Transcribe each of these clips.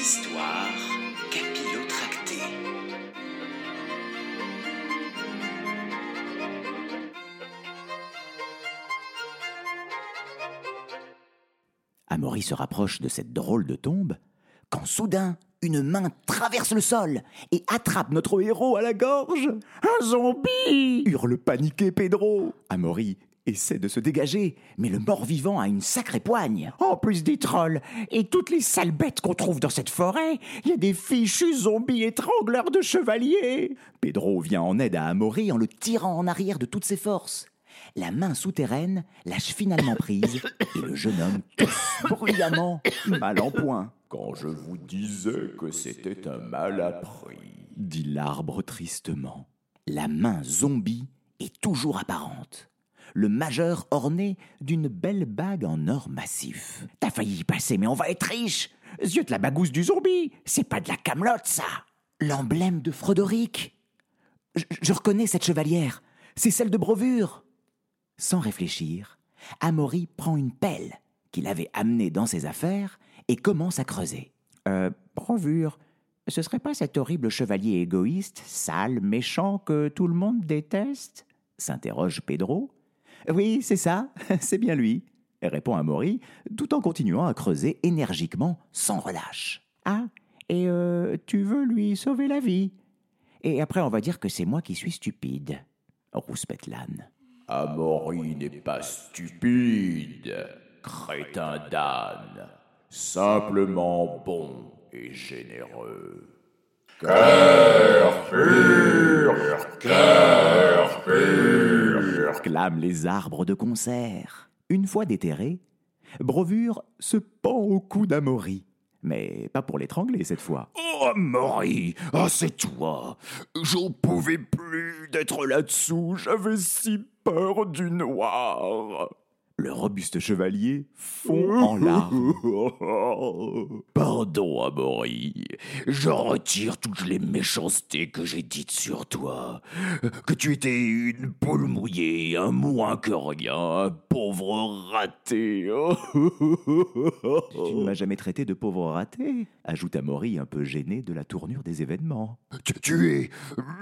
histoires capillotractées. Amaury se rapproche de cette drôle de tombe quand soudain une main traverse le sol et attrape notre héros à la gorge. Un zombie hurle paniqué Pedro. Amaury essaie de se dégager, mais le mort-vivant a une sacrée poigne. En plus des trolls et toutes les sales bêtes qu'on trouve dans cette forêt, il y a des fichus zombies étrangleurs de chevaliers. Pedro vient en aide à Amaury en le tirant en arrière de toutes ses forces. La main souterraine lâche finalement prise et le jeune homme tousse bruyamment, mal en point. Quand je vous disais que c'était un mal appris. dit l'arbre tristement. La main zombie est toujours apparente. Le majeur orné d'une belle bague en or massif. T'as failli y passer, mais on va être riche. Zut la bagousse du zombie, c'est pas de la camelote, ça. L'emblème de Frodoric. Je, je reconnais cette chevalière. C'est celle de Brovure. Sans réfléchir, Amaury prend une pelle qu'il avait amenée dans ses affaires et commence à creuser. Euh, Brovure, ce serait pas cet horrible chevalier égoïste, sale, méchant que tout le monde déteste? s'interroge Pedro. Oui, c'est ça, c'est bien lui, répond Amaury, tout en continuant à creuser énergiquement, sans relâche. Ah, et euh, tu veux lui sauver la vie? Et après, on va dire que c'est moi qui suis stupide, rouspète l'âne. Amaury n'est pas stupide, crétin d'âne, simplement bon et généreux. Cœur pur, cœur pur. Clament les arbres de concert. Une fois déterré, Brovure se pend au cou d'Amaury. Mais pas pour l'étrangler cette fois. Oh, Amaury, ah, c'est toi. J'en pouvais plus d'être là-dessous, j'avais si peur du noir. Le robuste chevalier fond en larmes. Pardon, Amaury. Je retire toutes les méchancetés que j'ai dites sur toi. Que tu étais une poule mouillée, un moins que rien, un pauvre raté. Tu ne m'as jamais traité de pauvre raté, ajoute Amaury un peu gêné de la tournure des événements. Tu, tu es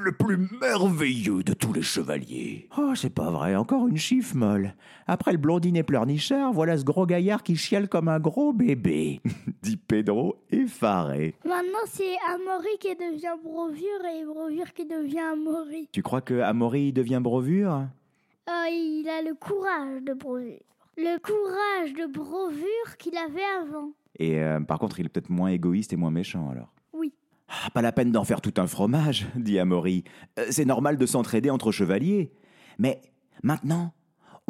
le plus merveilleux de tous les chevaliers. Oh, c'est pas vrai, encore une chiffre molle. Après le blondinet pleurnichard, voilà ce gros gaillard qui chiale comme un gros bébé, dit Pedro effaré. Maintenant, c'est Amaury qui devient Brovure et Brovure qui devient Amaury. Tu crois que Amaury devient Brovure Ah, il a le courage de Brovure. Le courage de Brovure qu'il avait avant. Et euh, par contre, il est peut-être moins égoïste et moins méchant alors. Oui. Ah, pas la peine d'en faire tout un fromage, dit Amaury. Euh, C'est normal de s'entraider entre chevaliers. Mais maintenant,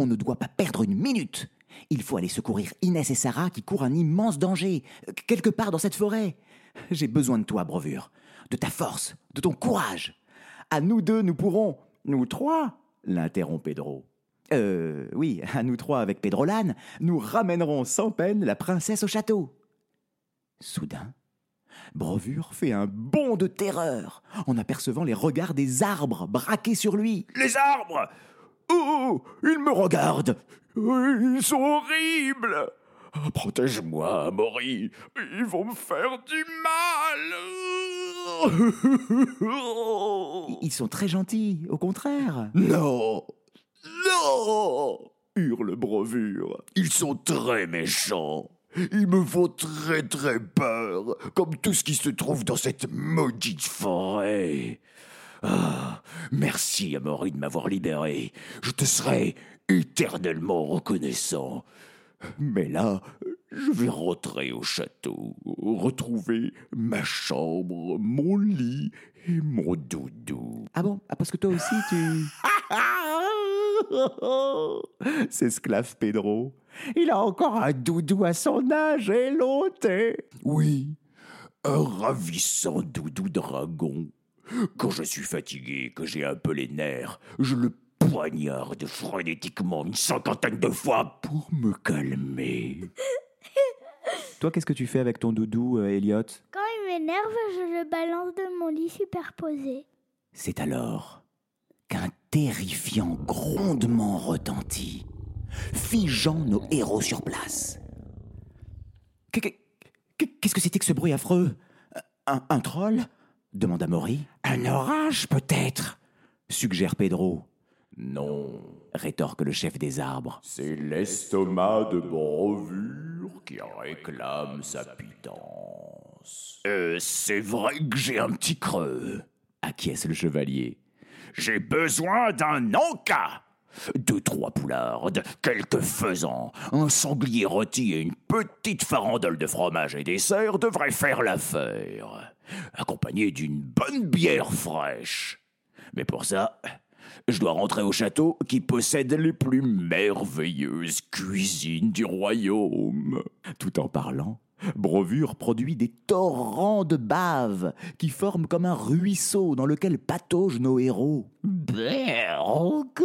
on ne doit pas perdre une minute. Il faut aller secourir Inès et Sarah qui courent un immense danger, euh, quelque part dans cette forêt. J'ai besoin de toi, Brovure, de ta force, de ton courage. À nous deux, nous pourrons. Nous trois l'interrompt Pedro. Euh, oui, à nous trois avec Pedro l'âne, nous ramènerons sans peine la princesse au château. Soudain, Brovure fait un bond de terreur en apercevant les regards des arbres braqués sur lui. Les arbres Oh, ils me regardent Ils sont horribles Protège-moi, Amaury Ils vont me faire du mal Ils sont très gentils, au contraire. Non Non hurle Brovure. Ils sont très méchants. Ils me font très très peur, comme tout ce qui se trouve dans cette maudite forêt. Ah, merci Amaury de m'avoir libéré. Je te serai éternellement reconnaissant. Mais là, je vais rentrer au château, retrouver ma chambre, mon lit et mon doudou. Ah bon? Ah, parce que toi aussi, tu... S'esclave Pedro. Il a encore un doudou à son âge et l'ôter. Oui, un ravissant doudou dragon. Quand je suis fatigué, que j'ai un peu les nerfs, je le poignarde frénétiquement une cinquantaine de fois pour me calmer. Toi, qu'est-ce que tu fais avec ton doudou, euh, Elliot? Quand il m'énerve, je le balance de mon lit superposé. C'est alors qu'un terrifiant grondement retentit, figeant nos héros sur place. Qu'est- qu'est- Qu'est-ce que c'était que ce bruit affreux? Un, un troll? Demanda Maury. Un orage, peut-être suggère Pedro. Non, rétorque le chef des arbres. c'est l'estomac de Brovure qui réclame sa pitance. Euh, c'est vrai que j'ai un petit creux, acquiesce le chevalier. J'ai besoin d'un encas deux, trois poulardes, quelques faisans, un sanglier rôti et une petite farandole de fromage et dessert devraient faire l'affaire, accompagnés d'une bonne bière fraîche. Mais pour ça, je dois rentrer au château qui possède les plus merveilleuses cuisines du royaume. Tout en parlant, Brovure produit des torrents de bave qui forment comme un ruisseau dans lequel pataugent nos héros. Berg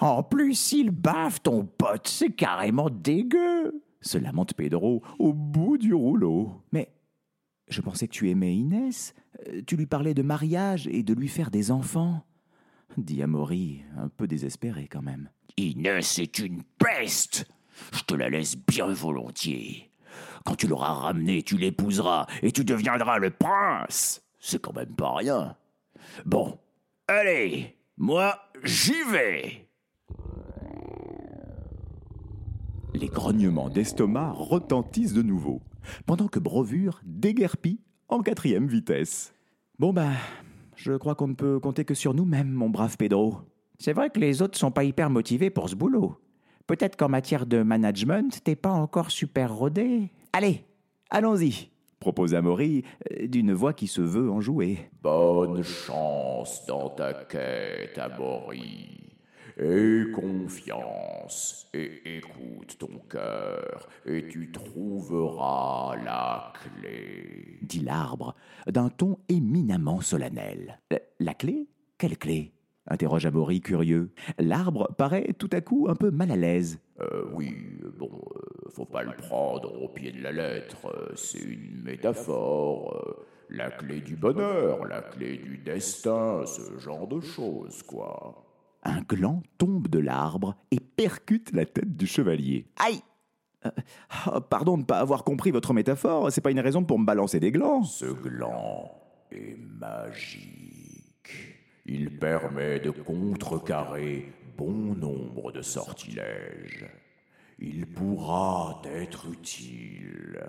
En plus, il bave ton pote, c'est carrément dégueu se lamente Pedro au bout du rouleau. Mais je pensais que tu aimais Inès. Euh, Tu lui parlais de mariage et de lui faire des enfants dit Amaury, un peu désespéré quand même. Inès est une peste Je te la laisse bien volontiers. Quand tu l'auras ramenée, tu l'épouseras et tu deviendras le prince. C'est quand même pas rien. Bon, allez, moi, j'y vais. Les grognements d'estomac retentissent de nouveau, pendant que Brovure déguerpit en quatrième vitesse. Bon ben, je crois qu'on ne peut compter que sur nous-mêmes, mon brave Pedro. C'est vrai que les autres sont pas hyper motivés pour ce boulot. Peut-être qu'en matière de management, t'es pas encore super rodé. Allez, allons-y, propose Amaury euh, d'une voix qui se veut enjouée. Bonne chance dans ta quête, Amaury. Aie confiance et écoute ton cœur, et tu trouveras la clé. dit l'arbre, d'un ton éminemment solennel. La, la clé? Quelle clé? interroge Amaury curieux. L'arbre paraît tout à coup un peu mal à l'aise. Euh, oui, bon, euh, faut pas le prendre au pied de la lettre, euh, c'est une métaphore. euh, la clé du bonheur, la clé du destin, ce genre de choses, quoi. Un gland tombe de l'arbre et percute la tête du chevalier. Aïe Euh, oh, Pardon de ne pas avoir compris votre métaphore, c'est pas une raison pour me balancer des glands. Ce gland est magique. Il permet de contrecarrer bon nombre de sortilèges. Il pourra être utile.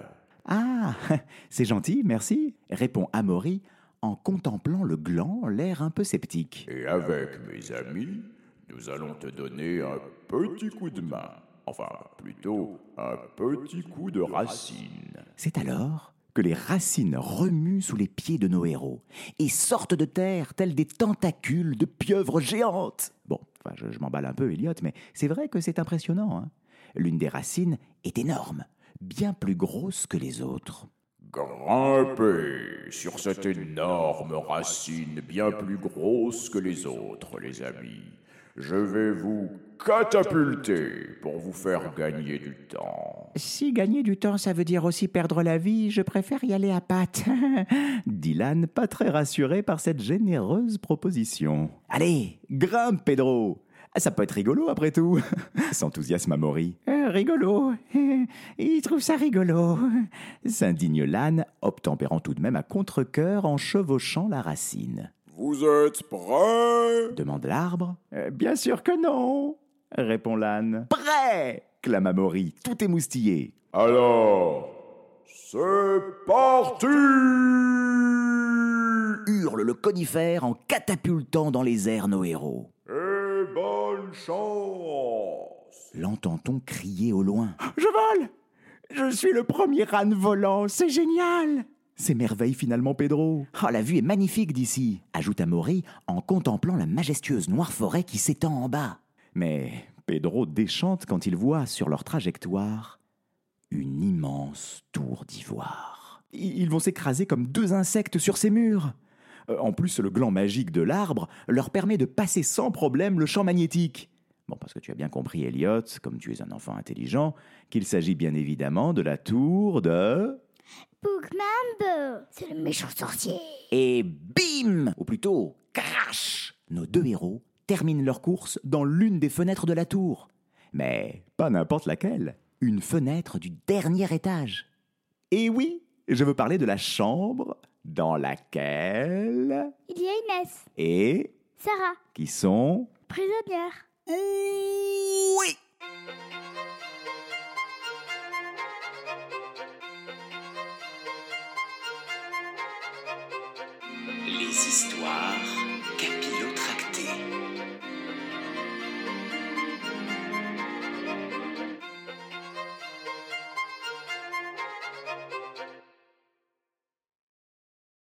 Ah, c'est gentil, merci, répond Amaury en contemplant le gland, l'air un peu sceptique. Et avec mes amis, nous allons te donner un petit coup de main. Enfin, plutôt un petit coup de racine. C'est alors que les racines remuent sous les pieds de nos héros et sortent de terre tels des tentacules de pieuvres géantes. Bon, enfin, je, je m'emballe un peu, Elliot, mais c'est vrai que c'est impressionnant. hein. L'une des racines est énorme, bien plus grosse que les autres. Grimpez sur cette énorme racine bien plus grosse que les autres, les amis. Je vais vous catapulter pour vous faire gagner du temps. Si gagner du temps, ça veut dire aussi perdre la vie, je préfère y aller à pattes. l'âne, pas très rassuré par cette généreuse proposition. Allez, grimpe, Pedro Ah, Ça peut être rigolo après tout s'enthousiasme Amaury. Euh, rigolo Il trouve ça rigolo s'indigne l'âne, obtempérant tout de même à contre-coeur en chevauchant la racine. Vous êtes prêts? Demande l'arbre. Euh, bien sûr que non répond l'âne. Prêt clame Amaury, tout émoustillé. Alors, c'est parti hurle le conifère en catapultant dans les airs nos héros. Et bonne chance L'entend-on crier au loin Je vole Je suis le premier âne volant, c'est génial S'émerveille finalement Pedro. Oh, la vue est magnifique d'ici, ajoute Amaury en contemplant la majestueuse noire forêt qui s'étend en bas. Mais Pedro déchante quand il voit sur leur trajectoire une immense tour d'ivoire. Ils vont s'écraser comme deux insectes sur ces murs. Euh, En plus, le gland magique de l'arbre leur permet de passer sans problème le champ magnétique. Bon, parce que tu as bien compris, Elliot, comme tu es un enfant intelligent, qu'il s'agit bien évidemment de la tour de... Bookmambo, c'est le méchant sorcier. Et bim Ou plutôt, crash Nos deux héros terminent leur course dans l'une des fenêtres de la tour. Mais pas n'importe laquelle. Une fenêtre du dernier étage. Et oui, je veux parler de la chambre dans laquelle... Il y a Inès, Et... Sarah, qui sont... prisonnière. Oui Les histoires capillotractées.